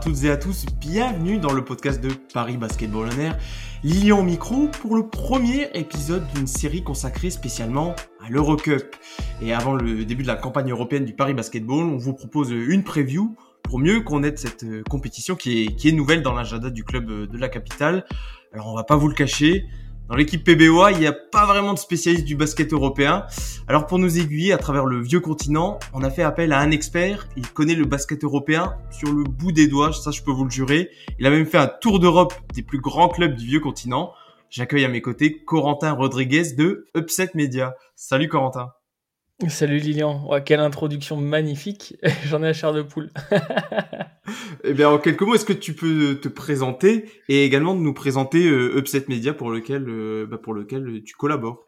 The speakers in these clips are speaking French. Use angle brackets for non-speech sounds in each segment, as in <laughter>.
toutes et à tous, bienvenue dans le podcast de Paris Basketball On Air. Lilian Micro pour le premier épisode d'une série consacrée spécialement à l'Eurocup. Et avant le début de la campagne européenne du Paris Basketball, on vous propose une preview pour mieux connaître cette euh, compétition qui est, qui est nouvelle dans l'agenda du club euh, de la capitale. Alors on va pas vous le cacher, dans l'équipe PBOA, il n'y a pas vraiment de spécialiste du basket européen. Alors pour nous aiguiller à travers le vieux continent, on a fait appel à un expert. Il connaît le basket européen sur le bout des doigts, ça je peux vous le jurer. Il a même fait un tour d'Europe des plus grands clubs du vieux continent. J'accueille à mes côtés Corentin Rodriguez de Upset Media. Salut Corentin. Salut Lilian, quelle introduction magnifique, <laughs> j'en ai à chair de poule. <laughs> eh bien, en quelques mots, est-ce que tu peux te présenter et également nous présenter euh, Upset Media pour lequel, euh, bah, pour lequel tu collabores?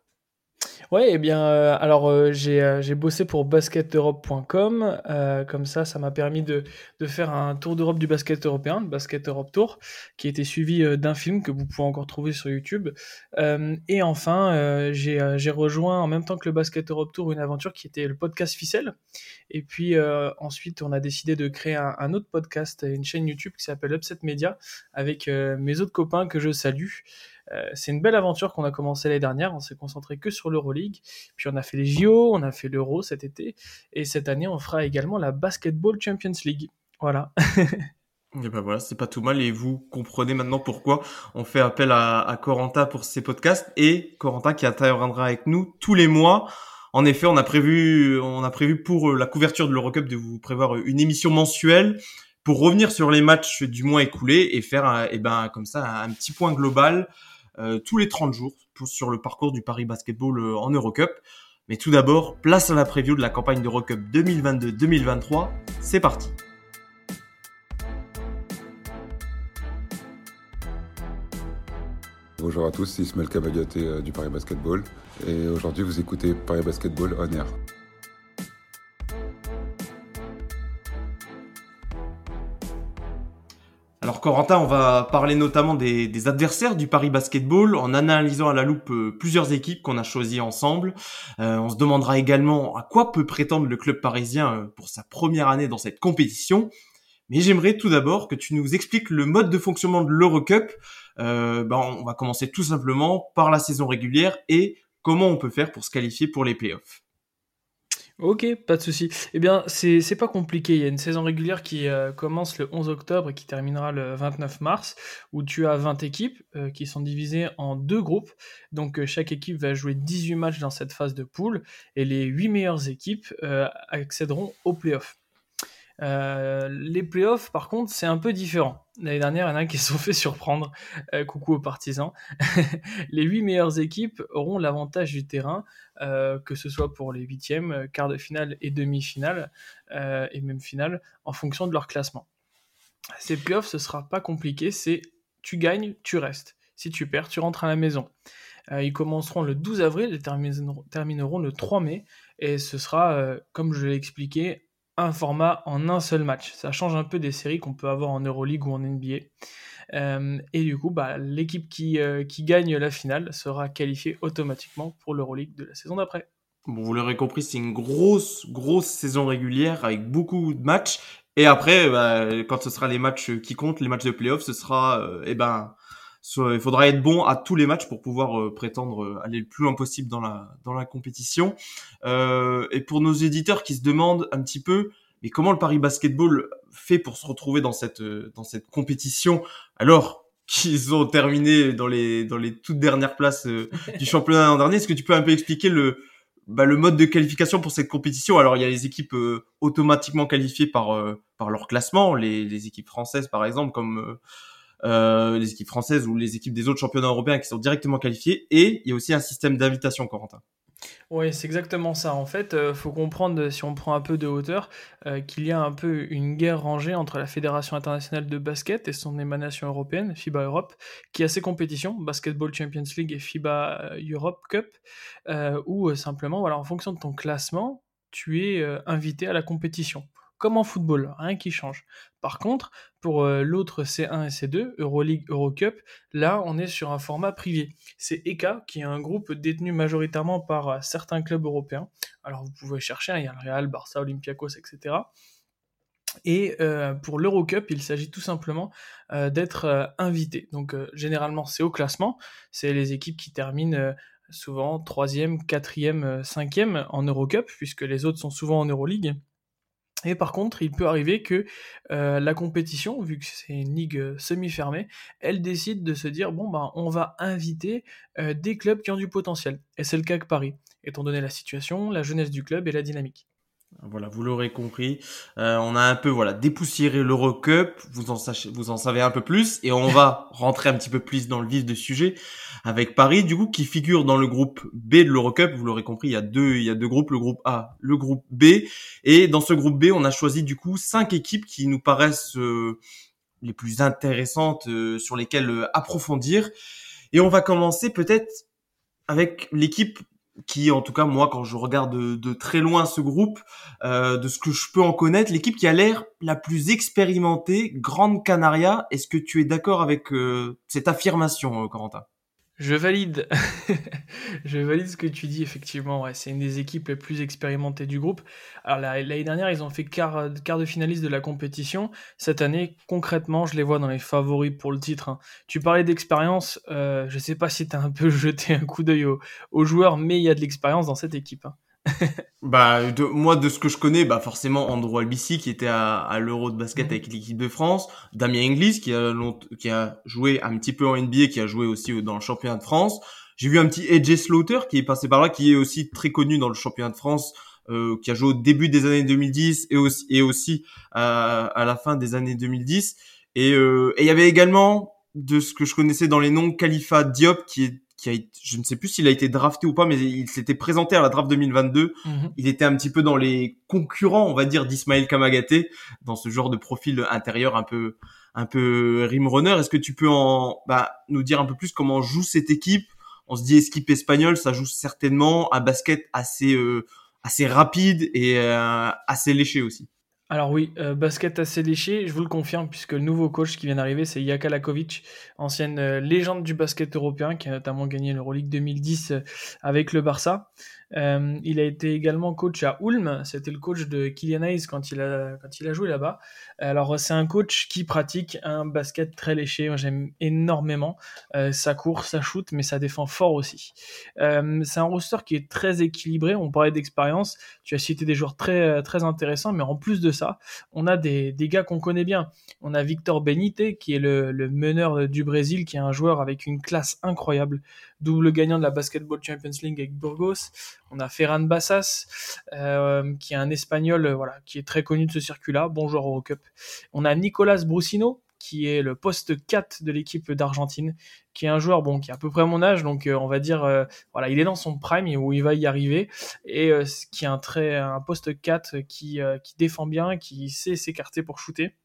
Ouais, eh bien, euh, alors euh, j'ai euh, j'ai bossé pour basketeurope.com. comme ça, ça m'a permis de, de faire un tour d'Europe du basket européen, le Basket Europe Tour, qui a été suivi d'un film que vous pouvez encore trouver sur YouTube. et enfin, j'ai j'ai rejoint en même temps que le Basket Europe Tour une aventure qui était le podcast Ficelle. Et puis ensuite, on a décidé de créer un, un autre podcast, une chaîne YouTube qui s'appelle Upset Media, avec mes autres copains que je salue. Euh, c'est une belle aventure qu'on a commencé l'année dernière. On s'est concentré que sur l'Euroleague. Puis on a fait les JO, on a fait l'Euro cet été. Et cette année, on fera également la Basketball Champions League. Voilà. <laughs> Et ben voilà, c'est pas tout mal et vous comprenez maintenant pourquoi on fait appel à, à Corentin pour ces podcasts et Corentin qui interviendra avec nous tous les mois. En effet, on a prévu, on a prévu pour la couverture de l'Eurocup de vous prévoir une émission mensuelle pour revenir sur les matchs du mois écoulé et faire, et ben comme ça, un petit point global euh, tous les 30 jours sur le parcours du Paris Basketball euh, en Eurocup. Mais tout d'abord, place à la preview de la campagne d'Eurocup 2022-2023. C'est parti. Bonjour à tous, c'est Ismaël Kabagaté euh, du Paris Basketball et aujourd'hui vous écoutez Paris Basketball On Air. Alors Corentin, on va parler notamment des, adversaires du Paris Basketball en analysant à la loupe euh, plusieurs équipes qu'on a choisies ensemble. Euh, on se demandera également à quoi peut prétendre le club parisien euh, pour sa première année dans cette compétition. Mais j'aimerais tout d'abord que tu nous expliques le mode de fonctionnement de l'Eurocup. Ben on va commencer tout simplement par la saison régulière et comment on peut faire pour se qualifier pour les playoffs. Ok, pas de souci. Eh bien, c'est pas compliqué. Il y a une saison régulière qui euh, commence le 11 octobre et qui terminera le 29 mars, où tu as 20 équipes euh, qui sont divisées en deux groupes. Donc, euh, chaque équipe va jouer 18 matchs dans cette phase de poule et les 8 meilleures équipes accéderont aux playoffs. Euh, les playoffs, par contre, c'est un peu différent. L'année dernière, il y en a qui se sont fait surprendre. Euh, coucou aux partisans. <laughs> les huit meilleures équipes auront l'avantage du terrain, euh, que ce soit pour les huitièmes, quart de finale et demi-finale, et même finale, en fonction de leur classement. Ces playoffs, ce sera pas compliqué. C'est tu gagnes, tu restes. Si tu perds, tu rentres à la maison. ils commenceront le 12 avril et termineront le 3 mai. Et ce sera, comme je l'ai expliqué, un format en un seul match. Ça change un peu des séries qu'on peut avoir en Euroleague ou en NBA. Euh, et du coup, bah, l'équipe qui, euh, qui gagne la finale sera qualifiée automatiquement pour l'Euroleague de la saison d'après. Bon, vous l'aurez compris, c'est une grosse, grosse saison régulière avec beaucoup de matchs. Et après, bah, quand ce sera les matchs qui comptent, les matchs de playoff, ce sera, euh, eh ben, il faudra être bon à tous les matchs pour pouvoir euh, prétendre euh, aller le plus loin possible dans la dans la compétition. Euh, et pour nos éditeurs qui se demandent un petit peu, mais comment le Paris Basketball fait pour se retrouver dans cette dans cette compétition alors qu'ils ont terminé dans les dans les toutes dernières places du <laughs> championnat l'an dernier? Est-ce que tu peux un peu expliquer le bah, le mode de qualification pour cette compétition? Alors il y a les équipes automatiquement qualifiées par par leur classement, les, les équipes françaises par exemple comme euh, les équipes françaises ou les équipes des autres championnats européens qui sont directement qualifiées. Et il y a aussi un système d'invitation, Corentin. Oui, c'est exactement ça. En fait, euh, faut comprendre, si on prend un peu de hauteur, euh, qu'il y a un peu une guerre rangée entre la Fédération internationale de basket et son émanation européenne, FIBA Europe, qui a ses compétitions, Basketball Champions League et FIBA Europe Cup, où simplement, voilà, en fonction de ton classement, tu es invité à la compétition comme en football, rien qui change. Par contre, pour euh, l'autre C1 et C2, Euroleague, Eurocup, là, on est sur un format privé. C'est ECA, qui est un groupe détenu majoritairement par euh, certains clubs européens. Alors, vous pouvez chercher, hein, il y a le Real, Barça, Olympiakos, etc. Et euh, pour l'Eurocup, il s'agit tout simplement d'être invité. Donc généralement, c'est au classement. C'est les équipes qui terminent souvent troisième, quatrième, cinquième en Eurocup, puisque les autres sont souvent en Euroleague. Et par contre, il peut arriver que la compétition, vu que c'est une ligue semi-fermée, elle décide de se dire bon ben on va inviter des clubs qui ont du potentiel. Et c'est le cas que Paris, étant donné la situation, la jeunesse du club et la dynamique. Voilà, vous l'aurez compris. Euh, on a un peu voilà dépoussiéré l'Eurocup. Vous en sachez, vous en savez un peu plus, et on va <laughs> rentrer un petit peu plus dans le vif du sujet avec Paris, du coup, qui figure dans le groupe B de l'Eurocup. Vous l'aurez compris, il y a deux, il y a deux groupes, le groupe A, le groupe B, et dans ce groupe B, on a choisi du coup cinq équipes qui nous paraissent euh, les plus intéressantes, euh, sur lesquelles approfondir. Et on va commencer peut-être avec l'équipe qui, en tout cas, moi, quand je regarde de, très loin ce groupe, euh, de ce que je peux en connaître, l'équipe qui a l'air la plus expérimentée, Grande Canaria. Est-ce que tu es d'accord avec euh, cette affirmation, euh, Corentin? <laughs> je valide. ce que tu dis, effectivement. C'est une des équipes les plus expérimentées du groupe. Alors, l'année dernière, ils ont fait quart, de finaliste de la compétition. Cette année, concrètement, je les vois dans les favoris pour le titre. Hein. Tu parlais d'expérience. Euh, je sais pas si tu as un peu <laughs> jeté un coup d'œil aux, joueurs, mais il y a de l'expérience dans cette équipe. Hein. <laughs> bah de, moi de ce que je connais bah forcément Andrew Albici qui était à, à l'Euro de basket mhm. avec l'équipe de France. Damien Inglis qui a qui a joué un petit peu en NBA qui a joué aussi dans le championnat de France. J'ai vu un petit AJ Slaughter qui est passé par là qui est aussi très connu dans le championnat de France euh, qui a joué au début des années 2010 et aussi et aussi à, à la fin des années 2010 et euh, et il y avait également de ce que je connaissais dans les noms Khalifa Diop qui est qui a, je ne sais plus s'il a été drafté ou pas, mais il s'était présenté à la draft 2022. Mhm. Il était un petit peu dans les concurrents, on va dire, d'Ismaël Kamagaté, dans ce genre de profil intérieur un peu, un peu rim runner. Est-ce que tu peux en, bah, nous dire un peu plus comment joue cette équipe? On se dit équipe espagnole, ça joue certainement un basket assez, euh, assez rapide et euh, assez léché aussi. Alors oui, euh, basket assez léché, je vous le confirme, puisque le nouveau coach qui vient d'arriver, c'est Jaka Lakovic, ancienne euh, légende du basket européen, qui a notamment gagné l'Euroleague 2010 euh, avec le Barça. Euh, il a été également coach à Ulm. C'était le coach de Kylian Hayes quand il a, quand il a joué là-bas. Alors, c'est un coach qui pratique un basket très léché. j'aime énormément. Euh, ça court, ça shoot, mais ça défend fort aussi. Euh, c'est un roster qui est très équilibré. On parlait d'expérience. Tu as cité des joueurs très, très intéressants, mais en plus de ça, on a des, des gars qu'on connaît bien. On a Victor Benite, qui est le, le meneur du Brésil, qui est un joueur avec une classe incroyable double gagnant de la Basketball Champions League avec Burgos. On a Ferran Bassas, euh, qui est un Espagnol, euh, voilà, qui est très connu de ce circuit-là, bon joueur Eurocup. On a Nicolas Brusino, qui est le poste 4 de l'équipe d'Argentine, qui est un joueur bon qui a à peu près mon âge, donc euh, on va dire voilà, il est dans son prime où il va y arriver et qui est un très un poste 4 qui défend bien, qui sait s'écarter pour shooter.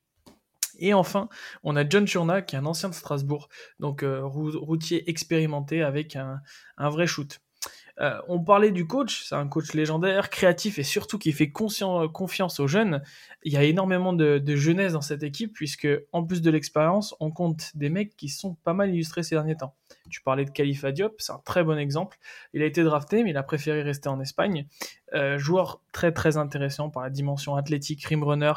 Et enfin, on a John Churna, qui est un ancien de Strasbourg, donc routier expérimenté avec un, vrai shoot. Euh, on parlait du coach, c'est un coach légendaire, créatif et surtout qui fait confiance aux jeunes. Il y a énormément de, jeunesse dans cette équipe puisque en plus de l'expérience, on compte des mecs qui sont pas mal illustrés ces derniers temps. Tu parlais de Khalifa Diop, c'est un très bon exemple. Il a été drafté, mais il a préféré rester en Espagne. Euh, joueur très très intéressant par la dimension athlétique, rim runner,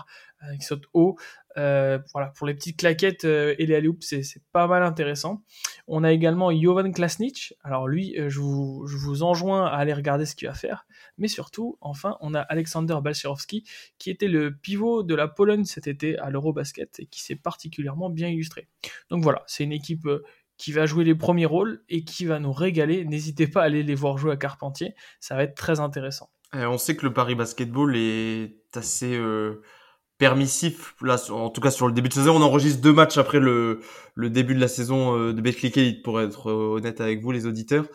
qui saute haut, euh, voilà, pour les petites claquettes euh, et les alley c'est, pas mal intéressant. On a également Jovan Klasnic. Alors lui, euh, je vous, je vous enjoins à aller regarder ce qu'il va faire. Mais surtout, enfin, on a Alexander Balcerowski, qui était le pivot de la Pologne cet été à l'Eurobasket et qui s'est particulièrement bien illustré. Donc voilà, c'est une équipe qui va jouer les premiers rôles et qui va nous régaler. N'hésitez pas à aller les voir jouer à Carpentier, ça va être très intéressant. on sait que le Paris Basketball est assez permissif là en tout cas sur le début de saison. On enregistre deux matchs après le, le début de la saison euh, de Betclic Elite pour être euh, honnête avec vous les auditeurs.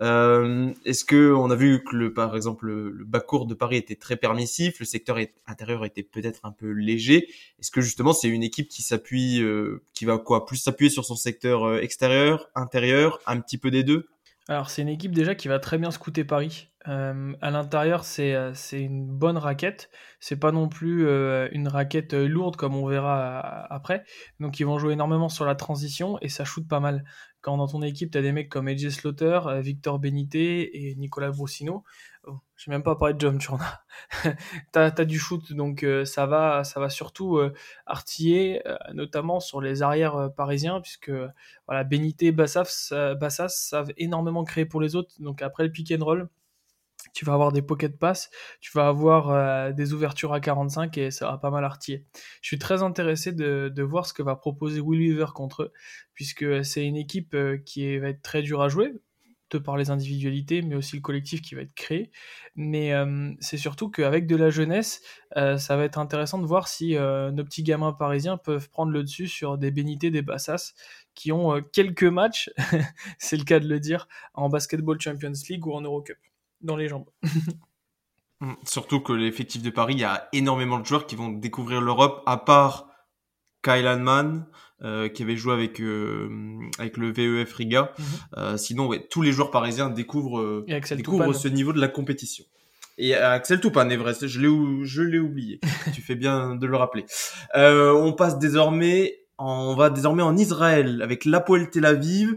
Euh, est-ce que on a vu que le par exemple le, le bas court de Paris était très permissif le secteur intérieur était peut-être un peu léger. Est-ce que justement c'est une équipe qui s'appuie qui va quoi? Plus s'appuyer sur son secteur extérieur intérieur un petit peu des deux? Alors c'est une équipe déjà qui va très bien scouter Paris. Euh, à l'intérieur, c'est euh, c'est une bonne raquette. C'est pas non plus euh, une raquette lourde comme on verra après. Donc ils vont jouer énormément sur la transition et ça shoot pas mal. Quand dans ton équipe, tu as des mecs comme AJ Slaughter, Victor Benité et Nicolas Brosino, oh, je même pas parlé de John Turner. <laughs> tu as, du shoot, donc ça, va, ça va surtout artiller, notamment sur les arrières parisiens, puisque voilà, Benité, Bassas, Bassas savent énormément créer pour les autres. Donc après le pick and roll, tu vas avoir des pocket pass, tu vas avoir euh, des ouvertures à 45 et ça va pas mal artiller. Je suis très intéressé de, de voir ce que va proposer Will Weaver contre eux, puisque c'est une équipe euh, qui va être très dure à jouer, par les individualités, mais aussi le collectif qui va être créé. Mais euh, c'est surtout qu'avec de la jeunesse, ça va être intéressant de voir si nos petits gamins parisiens peuvent prendre le dessus sur des bénités, des bassas, qui ont quelques matchs, <laughs> c'est le cas de le dire, en Basketball Champions League ou en Eurocup dans les jambes. <laughs> Mm. Surtout que l'effectif de Paris, il y a énormément de joueurs qui vont découvrir l'Europe, à part Kyle Hanman, euh, qui avait joué avec euh, avec le VEF Riga. Mhm. euh, sinon, ouais, tous les joueurs parisiens découvrent, euh, découvrent ce niveau de la compétition. Et Axel Toupane, est vrai, je l'ai je l'ai oublié. <laughs> tu fais bien de le rappeler. Euh, on passe désormais, on va désormais en Israël avec l'Apoel Tel Aviv.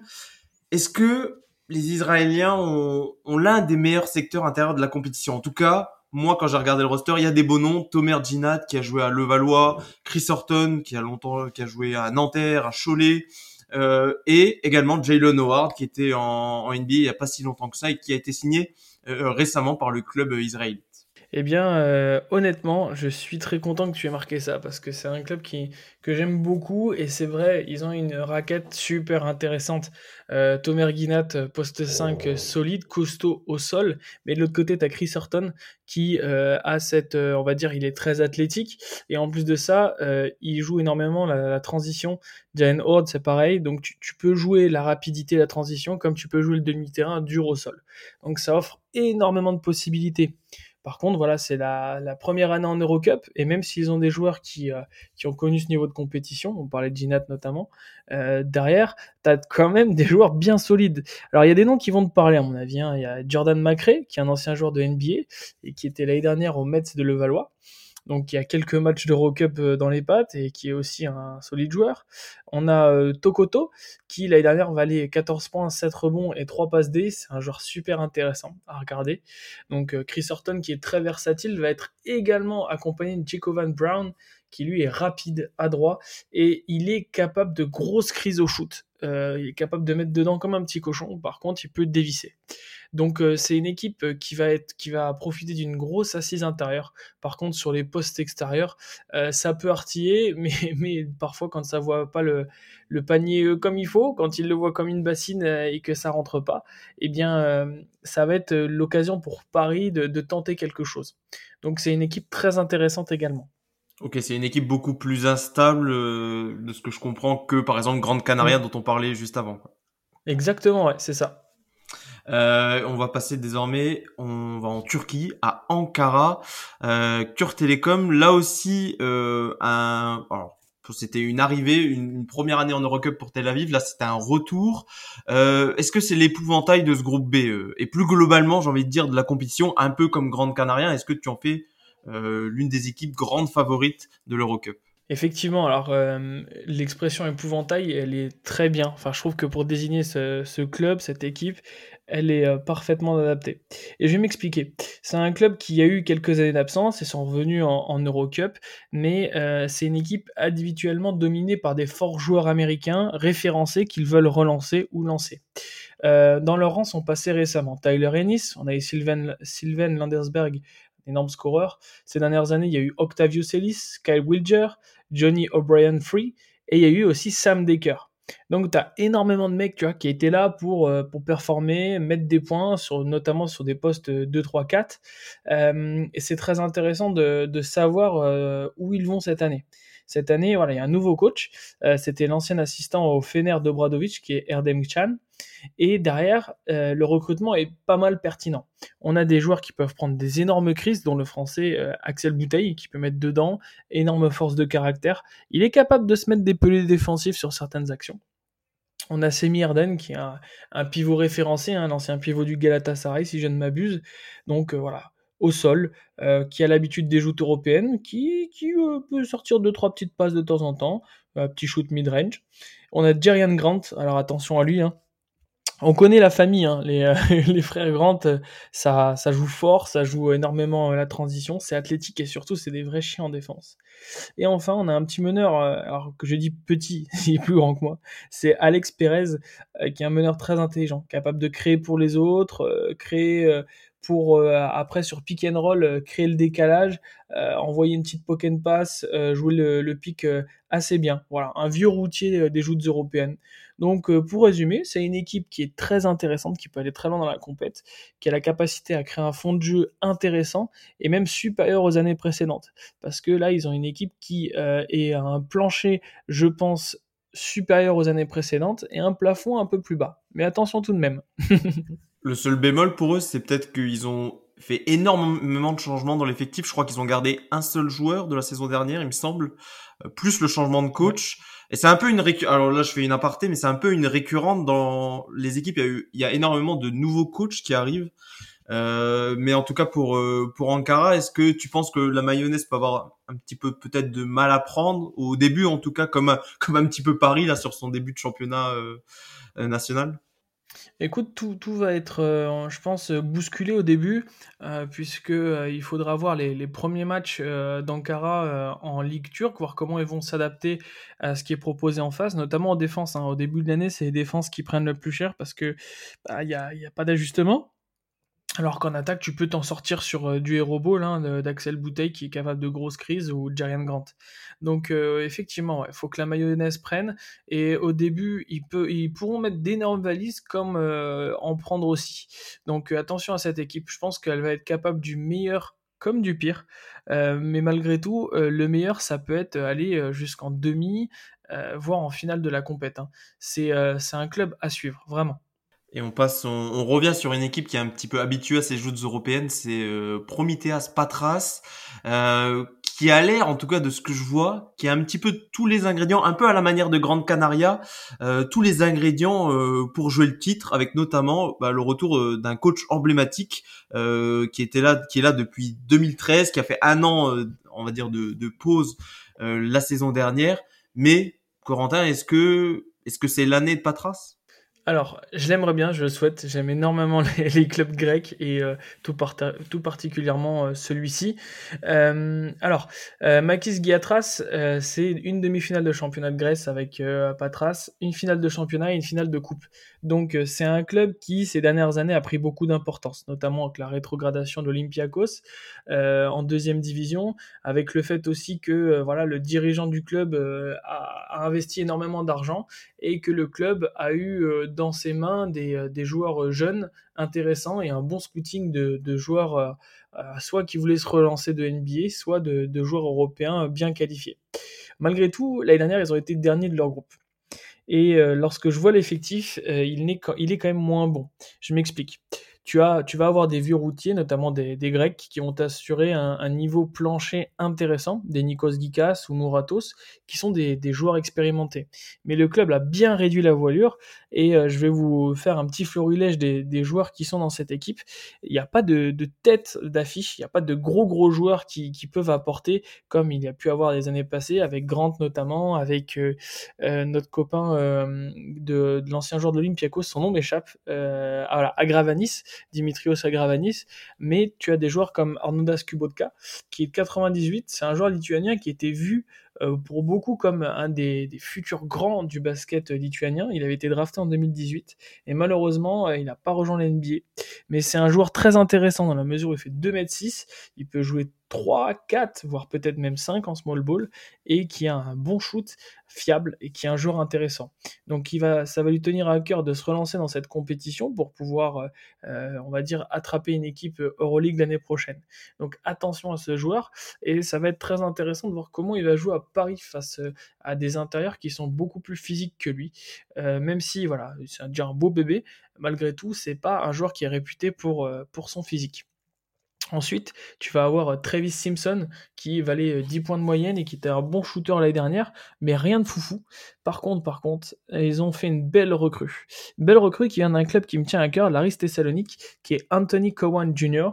Est-ce que les Israéliens ont, l'un des meilleurs secteurs intérieurs de la compétition? En tout cas, moi, quand j'ai regardé le roster, il y a des beaux noms. Tomer Ginat, qui a joué à Levallois, Chris Horton, qui a longtemps, qui a joué à Nanterre, à Cholet, euh, et également Jalen Howard, qui était en, NBA il n'y a pas si longtemps que ça et qui a été signé euh, récemment par le club israélien. Eh bien, euh, honnêtement, je suis très content que tu aies marqué ça parce que c'est un club qui, que j'aime beaucoup et c'est vrai, ils ont une raquette super intéressante. Euh, Tomer Guinat, poste 5 solide, costaud au sol, mais de l'autre côté, tu as Chris Horton qui euh, a cette, on va dire, il est très athlétique et en plus de ça, il joue énormément la, transition. Jalen Horde, c'est pareil, donc tu, tu peux jouer la rapidité, la transition comme tu peux jouer le demi-terrain dur au sol. Donc ça offre énormément de possibilités. Par contre, voilà, c'est la, première année en Eurocup, et même s'ils ont des joueurs qui, euh, ont connu ce niveau de compétition, on parlait de Ginat notamment, euh, derrière, tu as quand même des joueurs bien solides. Alors, il y a des noms qui vont te parler, à mon avis. Hein. Il y a Jordan McRae, qui est un ancien joueur de NBA, et qui était l'année dernière au Mets de Levallois donc il y a quelques matchs d'Eurocup euh, dans les pattes et qui est aussi un solide joueur. On a euh, Tokoto qui l'année dernière valait 14 points, 7 rebonds et 3 passes D, c'est un joueur super intéressant à regarder. Donc euh, Chris Horton qui est très versatile va être également accompagné de Chico Van Brown qui lui est rapide, adroit et il est capable de grosses crises au shoot. il est capable de mettre dedans comme un petit cochon, par contre il peut dévisser. Donc euh, c'est une équipe euh, qui va être qui va profiter d'une grosse assise intérieure. Par contre sur les postes extérieurs, euh, ça peut artiller, <laughs> mais, mais parfois quand ça voit pas le, le panier comme il faut, quand il le voit comme une bassine et que ça rentre pas, eh bien ça va être l'occasion pour Paris de, de tenter quelque chose. Donc c'est une équipe très intéressante également. Ok, c'est une équipe beaucoup plus instable de ce que je comprends que par exemple Grande Canaria dont on parlait juste avant. Exactement, ouais, c'est ça. Euh, on va passer désormais, en Turquie, à Ankara, euh, Telecom. Là aussi, euh, un, c'était une arrivée, une, première année en Eurocup pour Tel Aviv. Là, c'était un retour. Euh, est-ce que c'est l'épouvantail de ce groupe B euh, Et plus globalement, j'ai envie de dire de la compétition, un peu comme Grande Canaria. Est-ce que tu en fais l'une des équipes grandes favorites de l'Eurocup? Effectivement, alors l'expression épouvantail, elle est très bien. Enfin, je trouve que pour désigner ce club, cette équipe, elle est euh, parfaitement adaptée. Et je vais m'expliquer. C'est un club qui a eu quelques années d'absence et sont revenus en, Eurocup, mais euh, c'est une équipe individuellement dominée par des forts joueurs américains référencés qu'ils veulent relancer ou lancer. Euh, dans leur rang sont passés récemment Tyler Ennis, on a eu Sylvain, Sylvain Landersberg, énorme scoreur. Ces dernières années, il y a eu Octavio Celis, Kyle Wilger, Johnny O'Brien Free, et il y a eu aussi Sam Decker. Donc tu as énormément de mecs qui étaient là pour, euh, pour performer, mettre des points, notamment sur des postes 2, 3, 4. et c'est très intéressant de, savoir euh, où ils vont cette année. Cette année, il y a un nouveau coach. Euh, c'était l'ancien assistant au Fener Dobradovic, qui est Erdem Chan. Et derrière, euh, le recrutement est pas mal pertinent. On a des joueurs qui peuvent prendre des énormes crises, dont le français euh, Axel Bouteille, qui peut mettre dedans, énorme force de caractère. Il est capable de se mettre des pelés défensifs sur certaines actions. On a Semi Erden qui est un, pivot référencé, un ancien pivot du Galatasaray si je ne m'abuse. Donc voilà, au sol, qui a l'habitude des joutes européennes, qui, qui peut sortir deux trois petites passes de temps en temps, un petit shoot mid-range. On a Jerian Grant, alors attention à lui, hein, on connaît la famille, hein, les, euh, <laughs> les, frères Grant, euh, ça, joue fort, ça joue énormément euh, la transition, c'est athlétique et surtout c'est des vrais chiens en défense. Et enfin, on a un petit meneur, alors que je dis petit, <laughs> il est plus grand que moi, c'est Alex Perez, qui est un meneur très intelligent, capable de créer pour les autres, créer pour après sur pick and roll créer le décalage, envoyer une petite pocket pass, jouer le, le pick assez bien. Voilà, un vieux routier des joutes européennes. Donc euh, pour résumer, c'est une équipe qui est très intéressante, qui peut aller très loin dans la compète, qui a la capacité à créer un fond de jeu intéressant et même supérieur aux années précédentes. Parce que là, ils ont une équipe qui euh, est à un plancher, je pense, supérieur aux années précédentes et un plafond un peu plus bas. Mais attention tout de même. <laughs> Le seul bémol pour eux, c'est peut-être qu'ils ont fait énormément de changements dans l'effectif. Je crois qu'ils ont gardé un seul joueur de la saison dernière, il me semble, euh, plus le changement de coach. Et c'est un peu une alors là je fais une aparté, mais c'est un peu une récurrente dans les équipes. Il y a, eu... il y a énormément de nouveaux coachs qui arrivent. Euh, mais en tout cas pour euh, pour Ankara, est-ce que tu penses que la mayonnaise peut avoir un petit peu peut-être de mal à prendre? Au début, en tout cas comme <laughs> comme un petit peu Paris là sur son début de championnat euh, national? Écoute, tout, va être, euh, je pense, bousculé au début, euh, puisque euh, il faudra voir les, premiers matchs d'Ankara en Ligue turque, voir comment ils vont s'adapter à ce qui est proposé en face, notamment en défense. Hein. Au début de l'année, c'est les défenses qui prennent le plus cher parce que bah, il n'y y a pas d'ajustement. Alors qu'en attaque, tu peux t'en sortir sur euh, du Hero Ball hein, d'Axel Bouteille qui est capable de grosses crises ou Jarian Grant. Donc euh, effectivement, il faut que la mayonnaise prenne. Et au début, ils, pourront mettre d'énormes valises comme euh, en prendre aussi. Donc attention à cette équipe. Je pense qu'elle va être capable du meilleur comme du pire. mais malgré tout, le meilleur, ça peut être aller jusqu'en demi, voire en finale de la compète. Hein. C'est un club à suivre, vraiment. Et on passe, on, revient sur une équipe qui est un petit peu habituée à ces joutes européennes, c'est euh, Prometheas Patras, euh, qui a l'air, en tout cas de ce que je vois, qui a un petit peu tous les ingrédients, un peu à la manière de Grande Canaria, euh, tous les ingrédients euh, pour jouer le titre, avec notamment bah, le retour euh, d'un coach emblématique qui était là, qui est là depuis 2013, qui a fait un an, on va dire, de, de pause la saison dernière. Mais Corentin, est-ce que est-ce que c'est l'année de Patras? Alors, je l'aimerais bien, je le souhaite. J'aime énormément <laughs> les, clubs grecs et euh, tout, particulièrement euh, celui-ci. Euh, alors, Makis Giatras, c'est une demi-finale de championnat de Grèce avec Patras, une finale de championnat et une finale de coupe. Donc, c'est un club qui, ces dernières années, a pris beaucoup d'importance, notamment avec la rétrogradation de l'Olympiakos en deuxième division, avec le fait aussi que voilà, le dirigeant du club a, investi énormément d'argent et que le club a eu dans ses mains des, euh, joueurs euh, jeunes intéressants et un bon scouting de, de joueurs euh, soit qui voulaient se relancer de NBA, soit de, de joueurs européens bien qualifiés. Malgré tout, l'année dernière, ils ont été derniers de leur groupe. Et lorsque je vois l'effectif, il est quand même moins bon. Je m'explique tu, as, tu vas avoir des vieux routiers, notamment des, Grecs, qui vont t'assurer un, niveau plancher intéressant, des Nikos Gikas ou Mouratos, qui sont des, joueurs expérimentés. Mais le club a bien réduit la voilure, et euh, je vais vous faire un petit florilège des, joueurs qui sont dans cette équipe. Il n'y a pas de, tête d'affiche, il n'y a pas de gros gros joueurs qui, peuvent apporter, comme il y a pu avoir les années passées, avec Grant notamment, avec euh, euh notre copain de, l'ancien joueur de l'Olympiakos, son nom m'échappe, ah, voilà, Agravanis, Dimitrios Agravanis, mais tu as des joueurs comme Arnaudas Kubotka, qui est de 98, c'est un joueur lituanien qui était vu euh, pour beaucoup comme un des, des, futurs grands du basket lituanien. Il avait été drafté en 2018 et malheureusement, euh, il n'a pas rejoint l'NBA. Mais c'est un joueur très intéressant dans la mesure où il fait 2m6, il peut jouer 3, 4, voire peut-être même 5 en small ball, et qui a un bon shoot fiable et qui est un joueur intéressant. Donc il va, ça va lui tenir à cœur de se relancer dans cette compétition pour pouvoir, euh, euh, on va dire, attraper une équipe Euroleague l'année prochaine. Donc attention à ce joueur, et ça va être très intéressant de voir comment il va jouer à Paris face euh, à des intérieurs qui sont beaucoup plus physiques que lui. même si, voilà, c'est déjà un beau bébé, malgré tout, c'est pas un joueur qui est réputé pour, pour son physique. Ensuite, tu vas avoir euh, Travis Simpson qui valait 10 euh, points de moyenne et qui était un bon shooter l'année dernière, mais rien de foufou. Par contre, par contre, ils ont fait une belle recrue. Belle recrue qui vient d'un club qui me tient à cœur, l'Aris Thessalonique, qui est Anthony Cowan Jr.,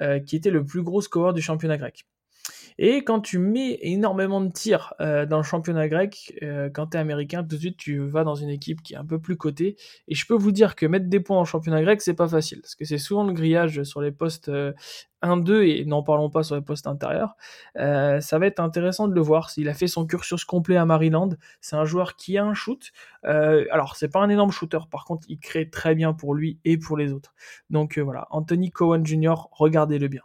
euh, qui était le plus gros scoreur du championnat grec. Et quand tu mets énormément de tirs euh, dans le championnat grec, euh, quand tu es américain, tout de suite tu vas dans une équipe qui est un peu plus cotée. Et je peux vous dire que mettre des points en championnat grec, c'est pas facile. Parce que c'est souvent le grillage sur les postes 1-2 euh, et n'en parlons pas sur les postes intérieurs. ça va être intéressant de le voir. Il a fait son cursus complet à Maryland. C'est un joueur qui a un shoot. alors, c'est pas un énorme shooter. Par contre, il crée très bien pour lui et pour les autres. Donc voilà, Anthony Cohen Jr., regardez-le bien.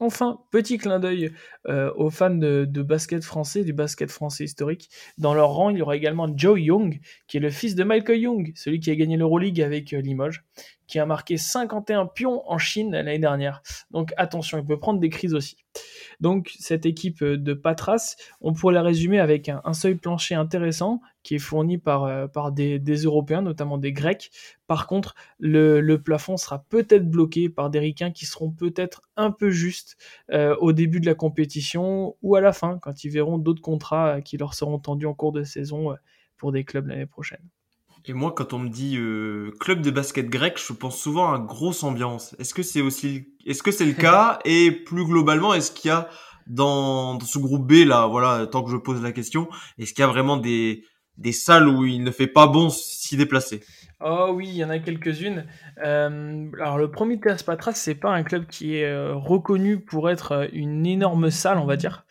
Enfin, petit clin d'œil euh, aux fans de, basket français, du basket français historique. Dans leur rang, il y aura également Joe Young, qui est le fils de Michael Young, celui qui a gagné l'Euroleague avec euh, Limoges, qui a marqué 51 pions en Chine l'année dernière. Donc attention, il peut prendre des crises aussi. Donc cette équipe euh, de Patras, on pourrait la résumer avec un, seuil plancher intéressant qui est fourni par, euh, par des, Européens, notamment des Grecs. Par contre, le, plafond sera peut-être bloqué par des Ricains qui seront peut-être un peu justes euh, au début de la compétition ou à la fin, quand ils verront d'autres contrats qui leur seront tendus en cours de saison pour des clubs l'année prochaine. Et moi, quand on me dit euh, club de basket grec, je pense souvent à grosse ambiance. Est-ce que c'est aussi, est-ce que c'est le cas? <laughs> Et plus globalement, est-ce qu'il y a dans, dans, ce groupe B là, voilà, tant que je pose la question, est-ce qu'il y a vraiment des des salles où il ne fait pas bon s'y déplacer Oh oui, il y en a quelques-unes. Euh, alors le Prometheus Patras, c'est pas un club qui est euh, reconnu pour être euh, une énorme salle, on va dire.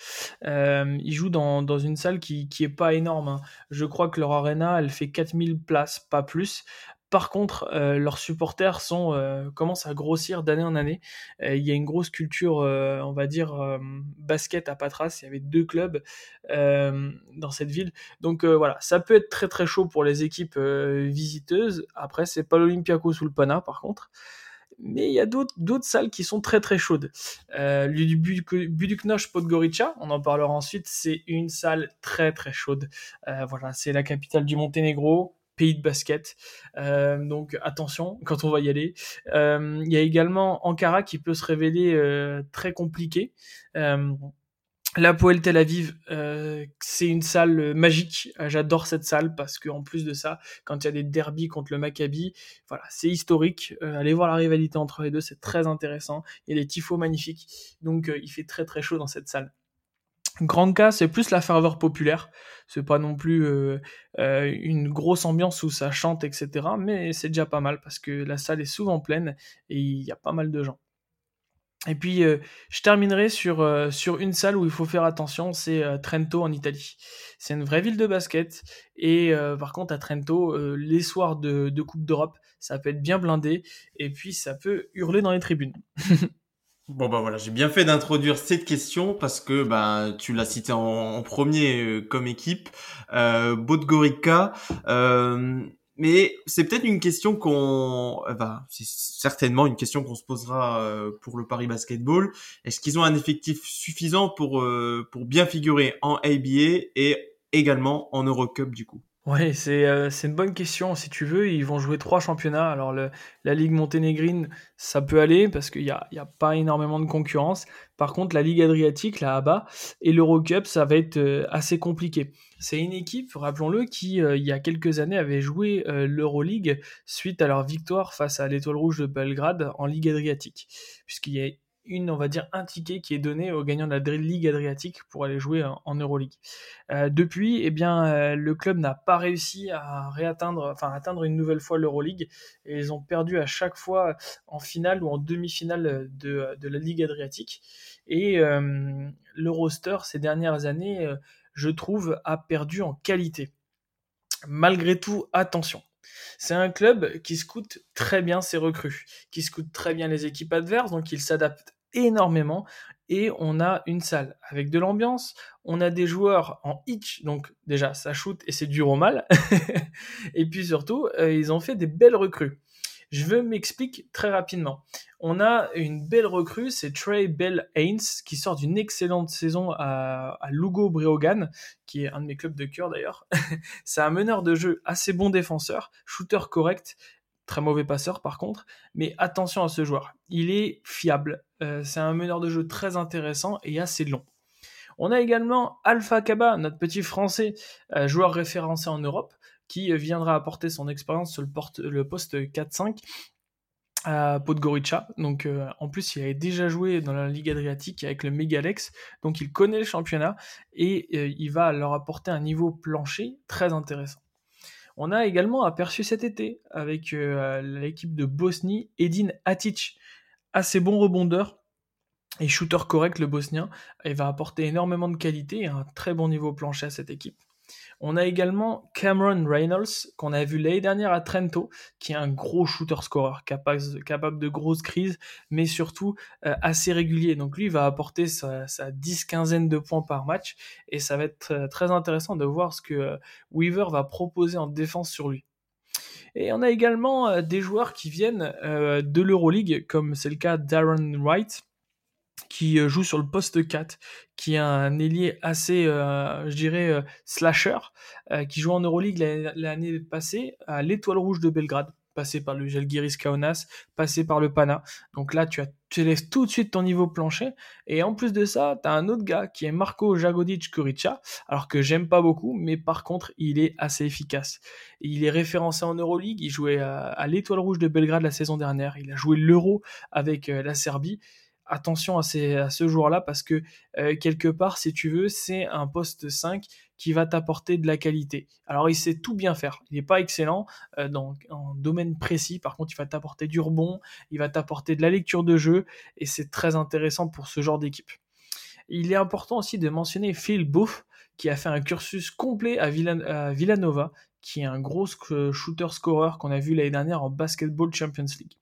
Euh, ils jouent dans, une salle qui, qui pas énorme. Hein. Je crois que leur arena, elle fait 4000 places, pas plus. Par contre, euh, leurs supporters euh, commencent à grossir d'année en année. Euh, il y a une grosse culture, on va dire, basket à Patras. Il y avait deux clubs dans cette ville. Donc voilà, ça peut être très très chaud pour les équipes visiteuses. Après, c'est pas l'Olympiakos ou le Pana, par contre. Mais il y a d'autres salles qui sont très très chaudes. Euh, Buduknosh Podgorica, on en parlera ensuite, c'est une salle très très chaude. voilà, c'est la capitale du Monténégro pays de basket. Euh, donc attention quand on va y aller. Euh, il y a également Ankara qui peut se révéler euh, très compliqué. La Poel Tel Aviv, c'est une salle magique. J'adore cette salle parce qu'en plus de ça, quand il y a des derbies contre le Maccabi, voilà, c'est historique. allez voir la rivalité entre les deux, c'est très intéressant. Il y a des tifos magnifiques, donc il fait très très chaud dans cette salle. Grand cas, c'est plus la ferveur populaire. C'est pas non plus euh, euh, une grosse ambiance où ça chante, etc. Mais c'est déjà pas mal parce que la salle est souvent pleine et il y a pas mal de gens. Et puis, euh, je terminerai sur, sur une salle où il faut faire attention, c'est Trento en Italie. C'est une vraie ville de basket. Et par contre, à Trento, les soirs de, de Coupe d'Europe, ça peut être bien blindé. Et puis, ça peut hurler dans les tribunes. <laughs> Bon bah voilà, j'ai bien fait d'introduire cette question parce que bah tu l'as cité en, premier euh, comme équipe, euh, Bodgorica. Euh, mais c'est peut-être une question qu'on, bah, c'est certainement une question qu'on se posera euh, pour le Paris Basketball. Est-ce qu'ils ont un effectif suffisant pour pour bien figurer en ABA et également en Eurocup du coup? C'est euh, c'est une bonne question. Si tu veux, ils vont jouer trois championnats. Alors, la Ligue monténégrine, ça peut aller parce qu'il n'y a, y a pas énormément de concurrence. Par contre, la Ligue adriatique, là bas et l'Eurocup, ça va être euh, assez compliqué. C'est une équipe, rappelons-le, qui, euh, il y a quelques années, avait joué l'Euroleague suite à leur victoire face à l'Étoile Rouge de Belgrade en Ligue adriatique. Puisqu'il y a une, on va dire, un ticket qui est donné aux gagnants de la League Adriatique pour aller jouer en, Euroleague. Euh, depuis, eh bien, euh, le club n'a pas réussi à réatteindre, enfin, atteindre une nouvelle fois l'Euroleague et ils ont perdu à chaque fois en finale ou en demi-finale de, la Ligue Adriatique. Et euh, le roster ces dernières années, je trouve, a perdu en qualité. Malgré tout, attention. C'est un club qui scoute très bien ses recrues, qui scoute très bien les équipes adverses, donc il s'adapte énormément et on a une salle avec de l'ambiance, on a des joueurs en hitch, donc déjà ça shoot et c'est dur au mal, <laughs> et puis surtout euh, ils ont fait des belles recrues. Je veux m'expliquer très rapidement. On a une belle recrue, c'est Trey Bell Haynes, qui sort d'une excellente saison à, Lugo Breogan, qui est un de mes clubs de cœur d'ailleurs. <laughs> c'est un meneur de jeu assez bon défenseur, shooter correct, très mauvais passeur par contre, mais attention à ce joueur, il est fiable, euh, c'est un meneur de jeu très intéressant et assez long. On a également Alpha Kaba, notre petit français, euh, joueur référencé en Europe, qui viendra apporter son expérience sur le, poste 4-5 à Podgorica. Donc euh, en plus, il avait déjà joué dans la Ligue Adriatique avec le Megalex, donc il connaît le championnat et euh, il va leur apporter un niveau plancher très intéressant. On a également aperçu cet été avec euh, l'équipe de Bosnie Edin Atic, assez bon rebondeur et shooter correct le bosnien. Il va apporter énormément de qualité et un très bon niveau plancher à cette équipe. On a également Cameron Reynolds, qu'on a vu l'année dernière à Trento, qui est un gros shooter-scorer, capable, de grosses crises, mais surtout euh, assez régulier. Donc lui, il va apporter sa, sa 10-quinzaine de points par match, et ça va être euh, très intéressant de voir ce que euh, Weaver va proposer en défense sur lui. Et on a également des joueurs qui viennent de l'Euroleague, comme c'est le cas d'Aaron Wright, qui euh, joue sur le poste 4, qui est un ailier assez, euh, je dirais, euh, slasher, qui joue en Euroleague l'année passée à l'Étoile Rouge de Belgrade, passé par le Gelgiris Kaunas, passé par le Pana. Donc là, tu, as, tout de suite ton niveau plancher. Et en plus de ça, tu as un autre gars qui est Marco Jagodic Kurica, alors que j'aime pas beaucoup, mais par contre, il est assez efficace. Il est référencé en Euroleague, il jouait à l'Étoile Rouge de Belgrade la saison dernière, il a joué l'Euro avec la Serbie attention à, ce joueur-là parce que euh, quelque part, si tu veux, c'est un poste 5 qui va t'apporter de la qualité. Alors il sait tout bien faire. Il n'est pas excellent euh, dans un domaine précis. Par contre, il va t'apporter du rebond, il va t'apporter de la lecture de jeu et c'est très intéressant pour ce genre d'équipe. Il est important aussi de mentionner Phil Booth qui a fait un cursus complet à, Villanova, qui est un gros shooter-scorer qu'on a vu l'année dernière en Basketball Champions League.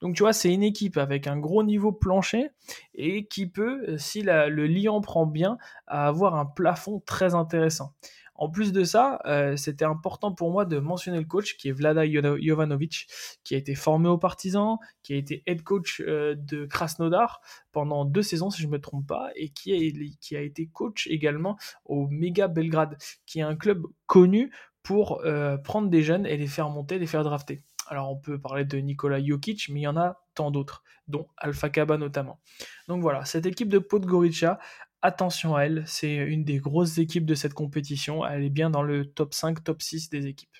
Donc tu vois, c'est une équipe avec un gros niveau plancher et qui peut, euh, si le Lyon prend bien, avoir un plafond très intéressant. En plus de ça, euh, c'était important pour moi de mentionner le coach qui est Vlada Jovanovic, qui a été formé aux partisans, qui a été head coach euh, de Krasnodar pendant deux saisons si je ne me trompe pas, et qui a, qui a été coach également au Mega Belgrade, qui est un club connu pour prendre des jeunes et les faire monter, les faire drafter. Alors on peut parler de Nikola Jokic, mais il y en a tant d'autres, dont Alpha Kaba notamment. Donc voilà, cette équipe de Podgorica, attention à elle, c'est une des grosses équipes de cette compétition, elle est bien dans le top 5, top 6 des équipes.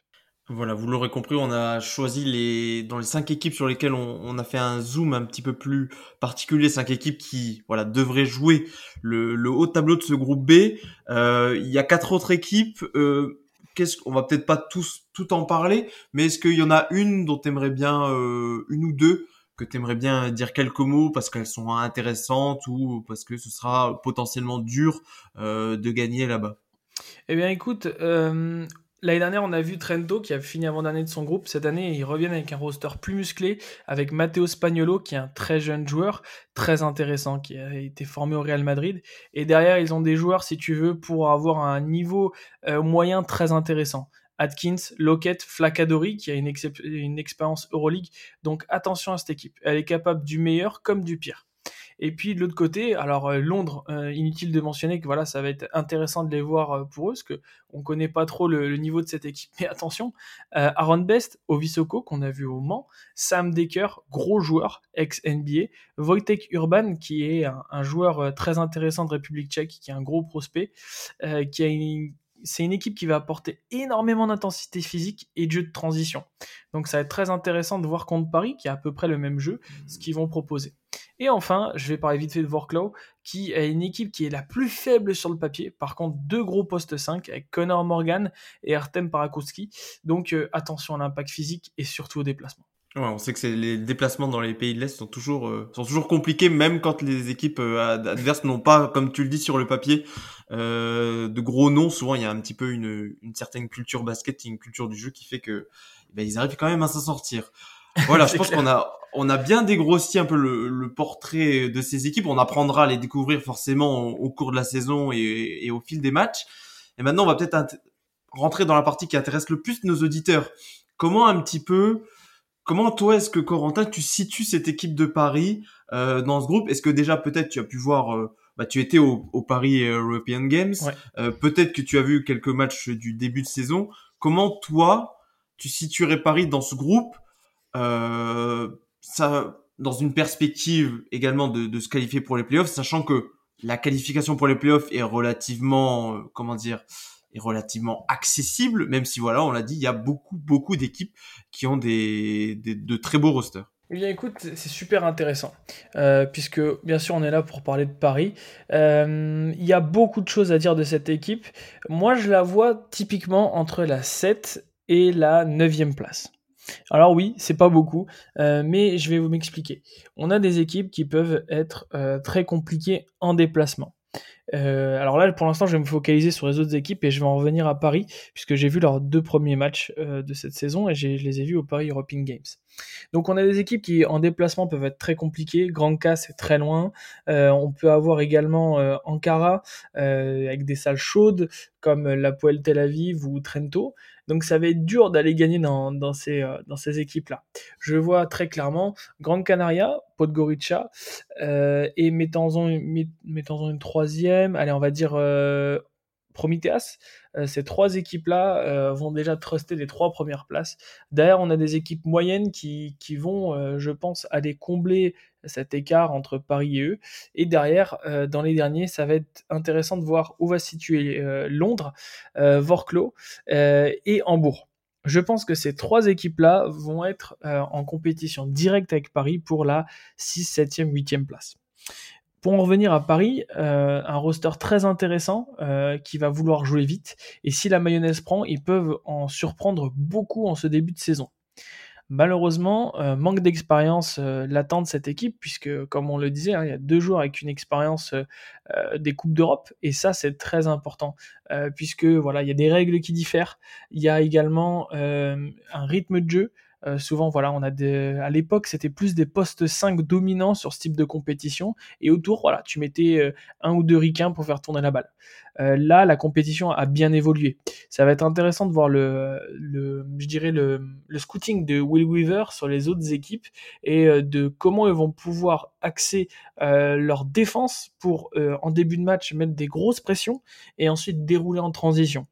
Voilà, vous l'aurez compris, on a choisi les dans les cinq équipes sur lesquelles on, a fait un zoom un petit peu plus particulier, cinq équipes qui voilà devraient jouer le, haut tableau de ce groupe B. Euh, il y a quatre autres équipes. Euh, qu'on va peut-être pas tous tout en parler, mais est-ce qu'il y en a une dont tu aimerais bien euh, une ou deux que tu aimerais bien dire quelques mots parce qu'elles sont intéressantes ou parce que ce sera potentiellement dur euh, de gagner là-bas? Eh bien écoute, euh, L'année dernière, on a vu Trento qui a fini avant-dernier de son groupe. Cette année, ils reviennent avec un roster plus musclé, avec Matteo Spagnolo, qui est un très jeune joueur, très intéressant, qui a été formé au Real Madrid. Et derrière, ils ont des joueurs, si tu veux, pour avoir un niveau euh, moyen très intéressant. Atkins, Lockett, Flacadori, qui a une, une expérience Euroleague. Donc attention à cette équipe. Elle est capable du meilleur comme du pire. Et puis de l'autre côté, alors euh, Londres, euh, inutile de mentionner que voilà, ça va être intéressant de les voir euh, pour eux, parce que on connaît pas trop le, niveau de cette équipe. Mais attention, Aaron Best, Ovisoko qu'on a vu au Mans, Sam Decker, gros joueur ex NBA, Wojtek Urban qui est un, un, joueur très intéressant de République Tchèque, qui est un gros prospect, qui a une c'est une équipe qui va apporter énormément d'intensité physique et de jeu de transition. Donc ça va être très intéressant de voir contre Paris, qui a à peu près le même jeu, ce qu'ils vont proposer. Et enfin, je vais parler vite fait de Vorklow, qui est une équipe qui est la plus faible sur le papier. Par contre, deux gros postes 5 avec Connor Morgan et Artem Parakowski. Donc euh, attention à l'impact physique et surtout au déplacement. Ouais, on sait que les déplacements dans les pays de l'Est sont toujours euh, sont toujours compliqués, même quand les équipes euh, adverses n'ont pas, comme tu le dis sur le papier, euh, de gros noms. Souvent, il y a un petit peu une, une certaine culture basket, une culture du jeu qui fait que eh ben, ils arrivent quand même à s'en sortir. Voilà, je pense qu'on a on a bien dégrossi un peu le, le, portrait de ces équipes. On apprendra à les découvrir forcément au, cours de la saison et, et, au fil des matchs. Et maintenant, on va peut-être rentrer dans la partie qui intéresse le plus nos auditeurs. Comment un petit peu Comment toi, est-ce que Corentin, tu situes cette équipe de Paris euh, dans ce groupe? Est-ce que déjà peut-être tu as pu voir, euh, bah, tu étais au, Paris European Games, euh, peut-être que tu as vu quelques matchs du début de saison. Comment toi, tu situerais Paris dans ce groupe ça, dans une perspective également de, se qualifier pour les playoffs, sachant que la qualification pour les playoffs est relativement, euh, comment dire, est relativement accessible, même si voilà, on l'a dit, il y a beaucoup, beaucoup d'équipes qui ont des, des, de très beaux rosters. Eh bien, écoute, c'est super intéressant, euh, puisque bien sûr on est là pour parler de Paris. Euh, il y a beaucoup de choses à dire de cette équipe. Moi, je la vois typiquement entre la 7 et la 9e place. Alors oui, c'est pas beaucoup, euh, mais je vais vous m'expliquer. On a des équipes qui peuvent être euh, très compliquées en déplacement. Euh, alors là, pour l'instant, je vais me focaliser sur les autres équipes et je vais en revenir à Paris, puisque j'ai vu leurs deux premiers matchs de cette saison et je les ai vus au Paris European Games. Donc on a des équipes qui en déplacement peuvent être très compliquées. Grand K c'est très loin. on peut avoir également Ankara avec des salles chaudes comme la Poel Tel Aviv ou Trento. Donc ça va être dur d'aller gagner dans, ces, euh, équipes-là. Je vois très clairement Grande Canaria, Podgorica, euh, et mettons-en mettons une troisième, allez on va dire euh, Prometheus. Euh, ces trois équipes-là euh, vont déjà truster les trois premières places. Derrière, on a des équipes moyennes qui, vont, euh, je pense, aller combler cet écart entre Paris et eux. Et derrière, dans les derniers, ça va être intéressant de voir où va se situer Londres, Vorklo et Hambourg. Je pense que ces trois équipes-là vont être en compétition directe avec Paris pour la 6, 7e, 8e place. Pour en revenir à Paris, euh, un roster très intéressant euh, qui va vouloir jouer vite. Et si la mayonnaise prend, ils peuvent en surprendre beaucoup en ce début de saison. Malheureusement, euh, manque d'expérience l'attend de cette équipe, puisque, comme on le disait, hein, il y a deux joueurs avec une expérience des Coupes d'Europe, et ça, c'est très important, puisque voilà, il y a des règles qui diffèrent. Il y a également un rythme de jeu. Euh, souvent, voilà, on a des, à l'époque, c'était plus des postes 5 dominants sur ce type de compétition, et autour, voilà, tu mettais euh, un ou deux ricains pour faire tourner la balle. Euh, là, la compétition a bien évolué. Ça va être intéressant de voir le, le je dirais le, le scouting de Will Weaver sur les autres équipes et de comment ils vont pouvoir axer leur défense pour en début de match mettre des grosses pressions et ensuite dérouler en transition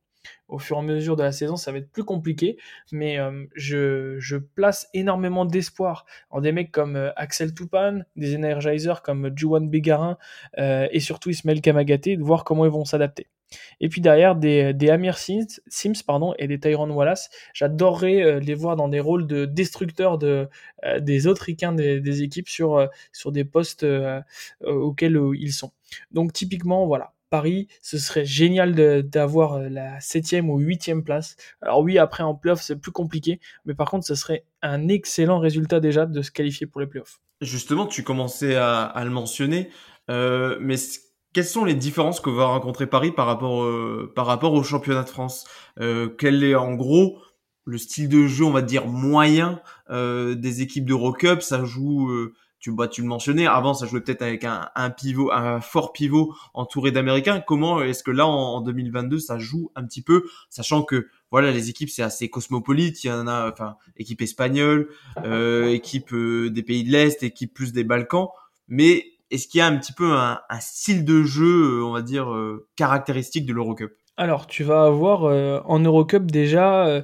au fur et à mesure de la saison, ça va être plus compliqué, mais euh, je, place énormément d'espoir en des mecs comme euh, Axel Toupane, des Energizers comme Juan Bégarin euh, et surtout Ismaël Kamagaté, de voir comment ils vont s'adapter. Et puis derrière, des, Amir Sims, Sims pardon, et des Tyron Wallace, j'adorerais les voir dans des rôles de destructeurs de, des autres des, équipes sur, sur des postes auxquels ils sont. Donc typiquement, voilà, Paris, ce serait génial d'avoir euh, la septième ou huitième place. Alors oui, après en playoff c'est plus compliqué, mais par contre ce serait un excellent résultat déjà de se qualifier pour les playoffs. Justement, tu commençais à, le mentionner, euh, mais quelles sont les différences que va rencontrer Paris par rapport, euh, au championnat de France? Quel est en gros le style de jeu, on va dire moyen des équipes d'Eurocup? Ça joue tu, bah, tu le mentionnais, avant ça jouait peut-être avec un, un, pivot, un fort pivot entouré d'Américains. Comment est-ce que là en, 2022 ça joue un petit peu, sachant que voilà les équipes c'est assez cosmopolite, il y en a, enfin équipe espagnole, euh, équipe euh, des pays de l'Est, équipe plus des Balkans, mais est-ce qu'il y a un petit peu un, un style de jeu, euh, on va dire euh, caractéristique de l'Eurocup? Alors, tu vas avoir euh, en Eurocup déjà, euh,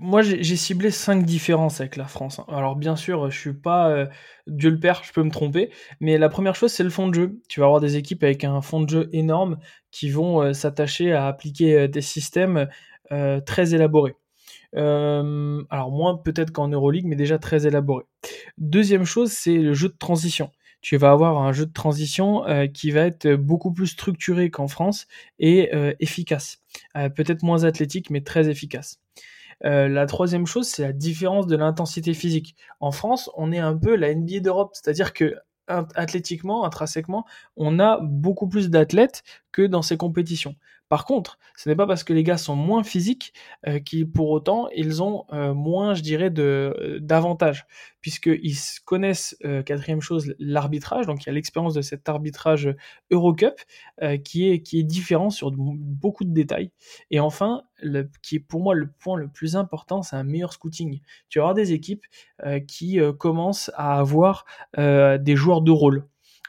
moi j'ai ciblé cinq différences avec la France. Hein. Alors bien sûr, je suis pas euh, Dieu le père, je peux me tromper, mais la première chose c'est le fond de jeu. Tu vas avoir des équipes avec un fond de jeu énorme qui vont s'attacher à appliquer des systèmes très élaborés. alors moins peut-être qu'en Euroleague, mais déjà très élaborés. Deuxième chose, c'est le jeu de transition tu vas avoir un jeu de transition euh, qui va être beaucoup plus structuré qu'en France et euh, efficace. Euh, peut-être moins athlétique, mais très efficace. la troisième chose, c'est la différence de l'intensité physique. En France, on est un peu la NBA d'Europe, c'est-à-dire que athlétiquement, intrinsèquement, on a beaucoup plus d'athlètes que dans ces compétitions. Par contre, ce n'est pas parce que les gars sont moins physiques euh, qu'ils, pour autant, ils ont euh, moins, je dirais, euh, d'avantages, puisqu'ils connaissent, quatrième chose, l'arbitrage, donc il y a l'expérience de cet arbitrage Eurocup, qui, est, qui est différent sur beaucoup de détails. Et enfin, qui est pour moi le point le plus important, c'est un meilleur scouting. Tu avoir des équipes qui commencent à avoir des joueurs de rôle.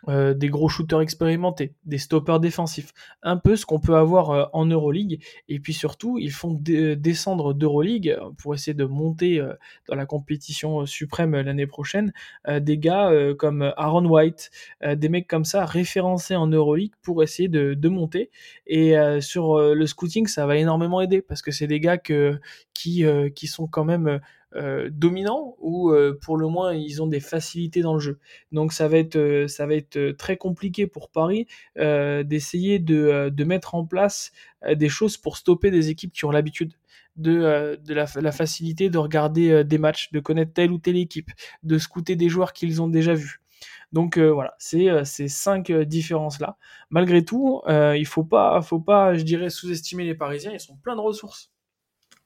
Euh, des gros shooters expérimentés, des stoppers défensifs, un peu ce qu'on peut avoir euh, en Euroleague. Et puis surtout, ils font descendre d'Euroleague pour essayer de monter euh, dans la compétition suprême l'année prochaine des gars comme Aaron White, des mecs comme ça référencés en Euroleague pour essayer de, monter. Et sur le scouting, ça va énormément aider parce que c'est des gars qui, qui sont quand même euh, dominants ou euh, pour le moins ils ont des facilités dans le jeu. Donc ça va être, euh, ça va être très compliqué pour Paris d'essayer de, de, mettre en place des choses pour stopper des équipes qui ont l'habitude de, de la, facilité de regarder des matchs, de connaître telle ou telle équipe, de scouter des joueurs qu'ils ont déjà vus. Donc voilà, c'est ces cinq différences-là. Malgré tout, il faut pas, faut pas, je dirais, sous-estimer les Parisiens. Ils sont pleins de ressources.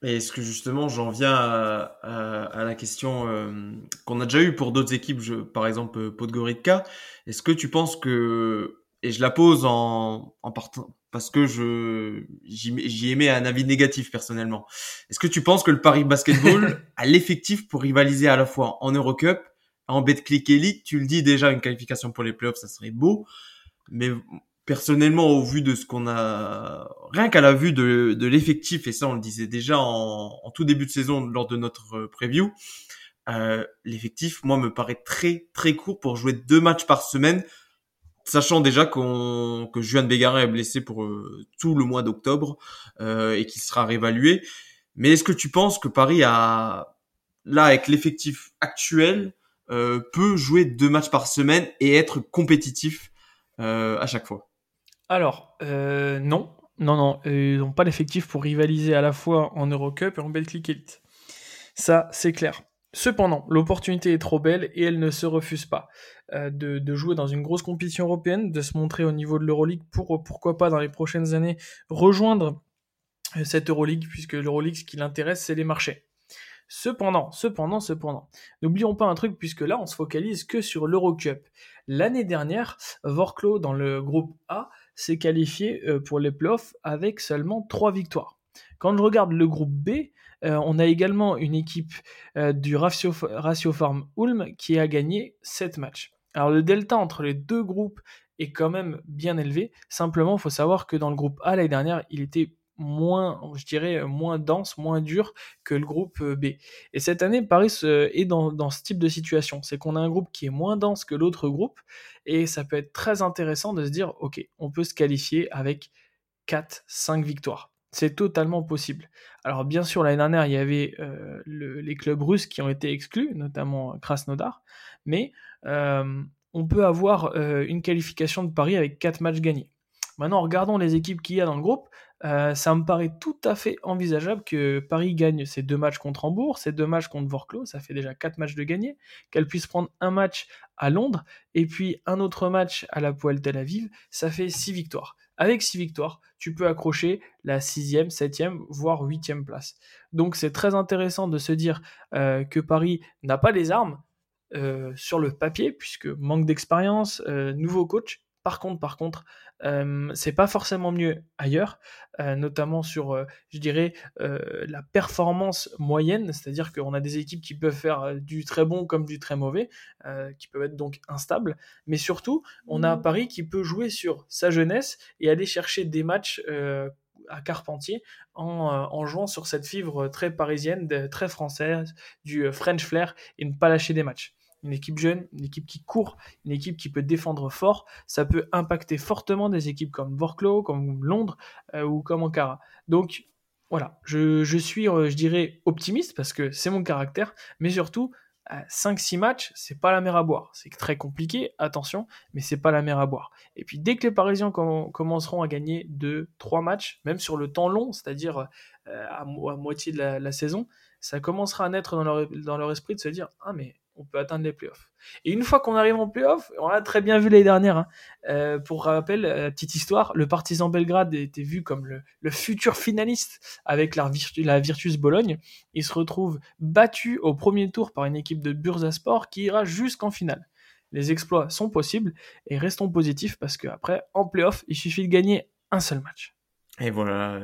Et est-ce que justement, j'en viens à, à, la question euh, qu'on a déjà eue pour d'autres équipes, je, par exemple Podgorica. Est-ce que tu penses que, et je la pose en, en partant, parce que je j'y aimais un avis négatif personnellement. Est-ce que tu penses que le Paris Basketball <laughs> a l'effectif pour rivaliser à la fois en Eurocup, en Betclic Elite? Tu le dis déjà, une qualification pour les playoffs, ça serait beau. Mais personnellement, au vu de ce qu'on a, rien qu'à la vue de, de l'effectif, et ça on le disait déjà en, tout début de saison lors de notre euh, preview, euh, l'effectif, moi, me paraît très très court pour jouer deux matchs par semaine, sachant déjà qu'on que Juan Bégarin est blessé pour euh, tout le mois d'octobre euh, et qu'il sera réévalué. Mais est-ce que tu penses que Paris a, là, avec l'effectif actuel, peut jouer deux matchs par semaine et être compétitif à chaque fois? Alors, euh, non. Non, non, ils n'ont pas l'effectif pour rivaliser à la fois en Eurocup et en Betclic Elite. Ça, c'est clair. Cependant, l'opportunité est trop belle et elle ne se refuse pas euh, de, jouer dans une grosse compétition européenne, de se montrer au niveau de l'Euroleague pour, pourquoi pas dans les prochaines années rejoindre euh, cette Euroleague, puisque l'Euroleague, ce qui l'intéresse, c'est les marchés. Cependant, cependant, cependant, n'oublions pas un truc puisque là on se focalise que sur l'Eurocup. L'année dernière, Vorklo dans le groupe A s'est qualifié euh, pour les playoffs avec seulement 3 victoires. Quand je regarde le groupe B, euh, on a également une équipe euh, du Ratio, Farm Ulm qui a gagné 7 matchs. Alors le delta entre les deux groupes est quand même bien élevé. Simplement, il faut savoir que dans le groupe A l'année dernière, il était moins, je dirais, moins dense, moins dur que le groupe euh, B. Et cette année, Paris est dans, dans ce type de situation. C'est qu'on a un groupe qui est moins dense que l'autre groupe, et ça peut être très intéressant de se dire, ok, on peut se qualifier avec 4, 5 victoires. C'est totalement possible. Alors bien sûr, l'année dernière, il y avait euh, les clubs russes qui ont été exclus, notamment Krasnodar, mais euh, on peut avoir une qualification de Paris avec 4 matchs gagnés. Maintenant, regardons les équipes qu'il y a dans le groupe. Euh, ça me paraît tout à fait envisageable que Paris gagne ses deux matchs contre Hambourg, ses deux matchs contre Vorklo, ça fait déjà quatre matchs de gagner, qu'elle puisse prendre un match à Londres et puis un autre match à la Poêle Tel Aviv, ça fait six victoires. Avec six victoires, tu peux accrocher la sixième, septième, voire huitième place. Donc c'est très intéressant de se dire euh, que Paris n'a pas les armes euh, sur le papier, puisque manque d'expérience, nouveau coach, par contre, par contre, euh, c'est pas forcément mieux ailleurs, euh, notamment sur, euh, je dirais, la performance moyenne, c'est-à-dire qu'on a des équipes qui peuvent faire du très bon comme du très mauvais, qui peuvent être donc instables, mais surtout, on a mmh. Paris qui peut jouer sur sa jeunesse et aller chercher des matchs à Carpentier en, jouant sur cette fibre très parisienne, très française, du French flair et ne pas lâcher des matchs une équipe jeune, une équipe qui court, une équipe qui peut défendre fort, ça peut impacter fortement des équipes comme Vorklo, comme Londres euh, ou comme Ankara. Donc voilà, je, suis, euh, je dirais, optimiste parce que c'est mon caractère, mais surtout, 5-6 matchs, c'est pas la mer à boire. C'est très compliqué, attention, mais c'est pas la mer à boire. Et puis dès que les Parisiens commenceront à gagner 2-3 matchs, même sur le temps long, c'est-à-dire euh, à, moitié de la, la, saison, ça commencera à naître dans leur, dans leur esprit de se dire Ah, mais on peut atteindre les playoffs. Et une fois qu'on arrive en playoffs, on l'a très bien vu l'année dernière, hein, euh, pour rappel, euh, petite histoire, le Partizan Belgrade était vu comme le, futur finaliste avec la, la, Virtus Bologne. Il se retrouve battu au premier tour par une équipe de Bursaspor qui ira jusqu'en finale. Les exploits sont possibles et restons positifs parce qu'après, en playoff, il suffit de gagner un seul match. Et voilà,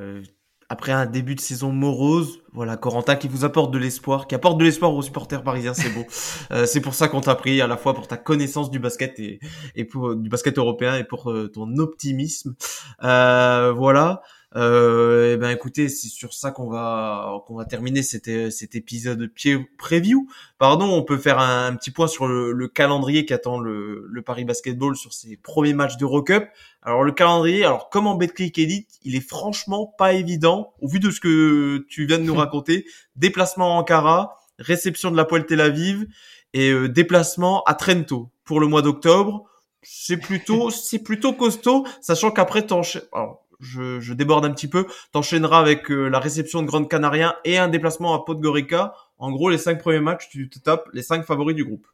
après un début de saison morose, voilà, Corentin qui vous apporte de l'espoir, qui apporte de l'espoir aux supporters parisiens, c'est beau. <laughs> euh, c'est pour ça qu'on t'a pris, à la fois pour ta connaissance du basket et, et pour du basket européen et pour euh, ton optimisme. Euh, voilà. Euh, et eh ben écoutez, c'est sur ça qu'on va qu'on va terminer cet, cet épisode preview. Pardon, on peut faire un, petit point sur le, le calendrier qu'attend le, le, Paris Basketball sur ses premiers matchs d'Eurocup. Alors le calendrier, alors comme en Betclic Elite, il est franchement pas évident au vu de ce que tu viens de nous <laughs> raconter. Déplacement en Ankara, réception de la Poêle Tel Aviv et euh, déplacement à Trento pour le mois d'octobre. C'est plutôt c'est plutôt costaud, sachant qu'après t'enchaînes. Alors je, déborde un petit peu. T'enchaîneras avec euh, la réception de Grande Canaria et un déplacement à Podgorica. En gros, les cinq premiers matchs, tu te tapes les cinq favoris du groupe.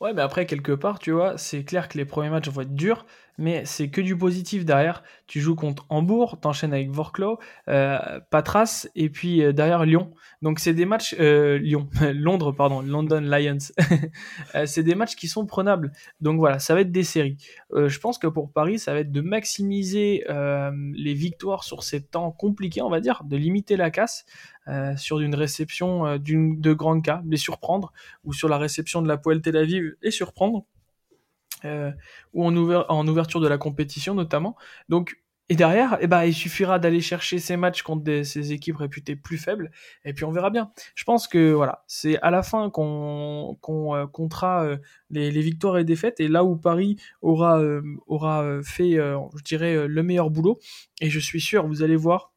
Ouais, mais après, quelque part, tu vois, c'est clair que les premiers matchs vont être durs, mais c'est que du positif derrière. Tu joues contre Hambourg, t'enchaînes avec Vorklo, euh, Patras, et puis euh, derrière Lyon. Donc c'est des matchs, euh, Lyon, <laughs> Londres, pardon, London Lions. <laughs> Euh, c'est des matchs qui sont prenables. Donc voilà, ça va être des séries. Je pense que pour Paris, ça va être de maximiser les victoires sur ces temps compliqués, on va dire, de limiter la casse. sur une réception de grands cas, les surprendre, ou sur la réception de la Poêle Tel Aviv et surprendre, ou en, ouverture de la compétition notamment. Donc, et derrière, eh ben, il suffira d'aller chercher ces matchs contre ces équipes réputées plus faibles, et puis on verra bien. Je pense que voilà, c'est à la fin qu'on euh, comptera euh, les, les, victoires et défaites, et là où Paris aura aura fait, je dirais, le meilleur boulot. Et je suis sûr, vous allez voir,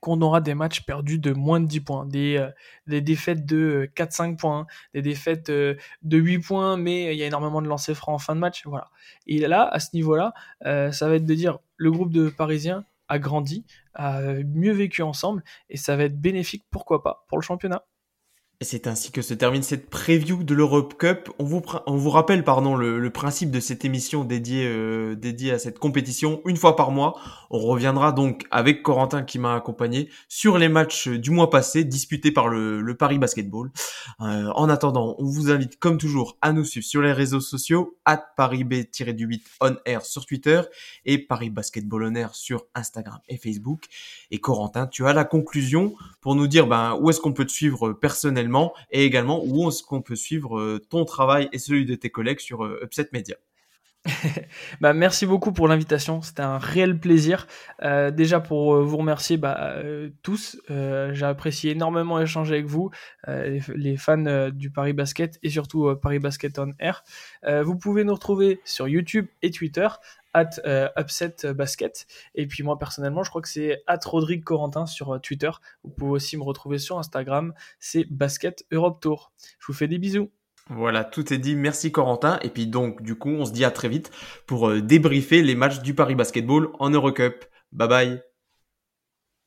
qu'on aura des matchs perdus de moins de 10 points, des, euh, des défaites de 4-5 euh, points, des défaites euh, de 8 points, mais il y a énormément de lancers francs en fin de match. Voilà. Et là, à ce niveau-là, ça va être de dire le groupe de Parisiens a grandi, a mieux vécu ensemble, et ça va être bénéfique, pourquoi pas, pour le championnat. Et c'est ainsi que se termine cette preview de l'Europe Cup. On vous, on vous rappelle pardon, le, le principe de cette émission dédiée, euh, dédiée à cette compétition une fois par mois. On reviendra donc avec Corentin qui m'a accompagné sur les matchs du mois passé disputés par le, le Paris Basketball. Euh, en attendant, on vous invite comme toujours à nous suivre sur les réseaux sociaux at parisb-du8 on air sur Twitter et Paris Basketball on air sur Instagram et Facebook. Et Corentin, tu as la conclusion pour nous dire ben, où est-ce qu'on peut te suivre personnellement? Et également où est-ce qu'on peut suivre euh, ton travail et celui de tes collègues sur euh, Upset Media. <laughs> bah, merci beaucoup pour l'invitation, c'était un réel plaisir. Euh, déjà pour vous remercier bah, tous, j'ai apprécié énormément échanger avec vous, les, fans du Paris Basket et surtout Paris Basket on Air. vous pouvez nous retrouver sur YouTube et Twitter at euh, Upset Basket. Et puis moi personnellement, je crois que c'est at Rodrigue Corentin sur euh, Twitter. Vous pouvez aussi me retrouver sur Instagram, c'est Basket Europe Tour. Je vous fais des bisous. Voilà, tout est dit. Merci Corentin. Et puis donc, du coup, on se dit à très vite pour euh, débriefer les matchs du Paris Basketball en Eurocup. Bye bye.